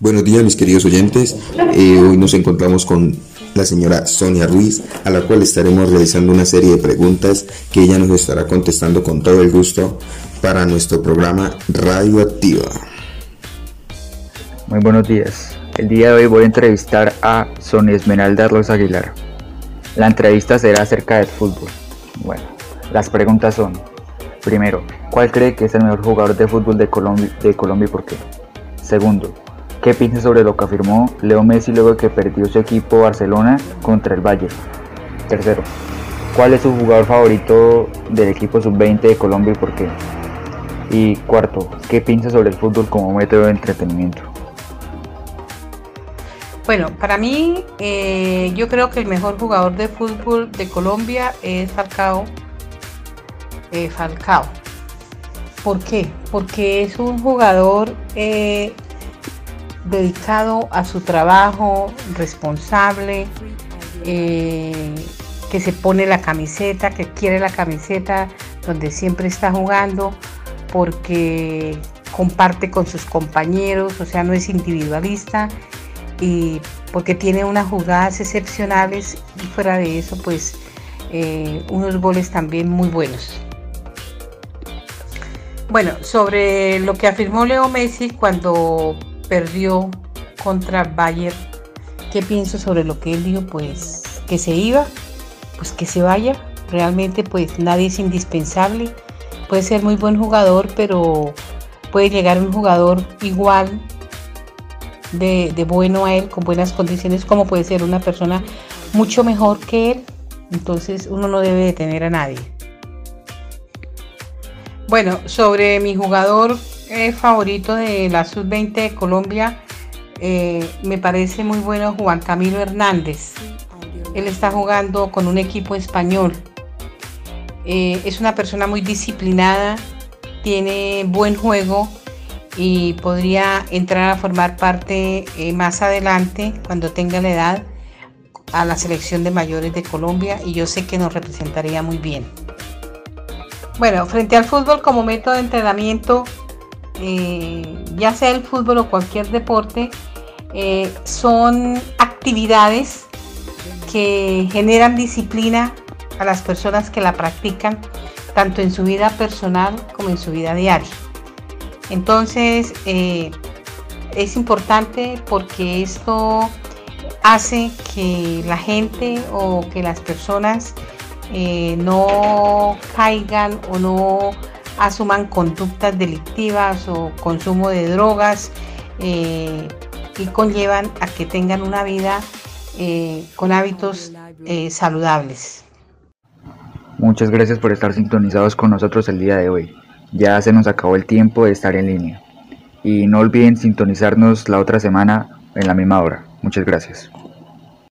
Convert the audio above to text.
Buenos días mis queridos oyentes, eh, hoy nos encontramos con la señora Sonia Ruiz, a la cual estaremos realizando una serie de preguntas que ella nos estará contestando con todo el gusto para nuestro programa Radioactiva. Muy buenos días, el día de hoy voy a entrevistar a Sonia Esmeralda Rosa Aguilar. La entrevista será acerca del fútbol. Bueno, las preguntas son, primero, ¿cuál cree que es el mejor jugador de fútbol de Colombia, de Colombia y por qué? Segundo, ¿Qué piensa sobre lo que afirmó Leo Messi luego de que perdió su equipo Barcelona contra el Bayern? Tercero, ¿cuál es su jugador favorito del equipo sub-20 de Colombia y por qué? Y cuarto, ¿qué piensa sobre el fútbol como método de entretenimiento? Bueno, para mí eh, yo creo que el mejor jugador de fútbol de Colombia es Falcao. Eh, Falcao. ¿Por qué? Porque es un jugador eh, dedicado a su trabajo, responsable, eh, que se pone la camiseta, que quiere la camiseta, donde siempre está jugando, porque comparte con sus compañeros, o sea, no es individualista y porque tiene unas jugadas excepcionales y fuera de eso, pues eh, unos goles también muy buenos. Bueno, sobre lo que afirmó Leo Messi cuando perdió contra Bayern. ¿Qué pienso sobre lo que él dijo? Pues que se iba, pues que se vaya. Realmente pues nadie es indispensable. Puede ser muy buen jugador, pero puede llegar un jugador igual de, de bueno a él, con buenas condiciones, como puede ser una persona mucho mejor que él. Entonces uno no debe detener a nadie. Bueno, sobre mi jugador eh, favorito de la Sub-20 de Colombia, eh, me parece muy bueno Juan Camilo Hernández. Él está jugando con un equipo español. Eh, es una persona muy disciplinada, tiene buen juego y podría entrar a formar parte más adelante, cuando tenga la edad, a la selección de mayores de Colombia y yo sé que nos representaría muy bien. Bueno, frente al fútbol como método de entrenamiento, eh, ya sea el fútbol o cualquier deporte, eh, son actividades que generan disciplina a las personas que la practican, tanto en su vida personal como en su vida diaria. Entonces, eh, es importante porque esto hace que la gente o que las personas no caigan o no asuman conductas delictivas o consumo de drogas eh, y conllevan a que tengan una vida eh, con hábitos eh, saludables. Muchas gracias por estar sintonizados con nosotros el día de hoy. Ya se nos acabó el tiempo de estar en línea. Y no olviden sintonizarnos la otra semana en la misma hora. Muchas gracias.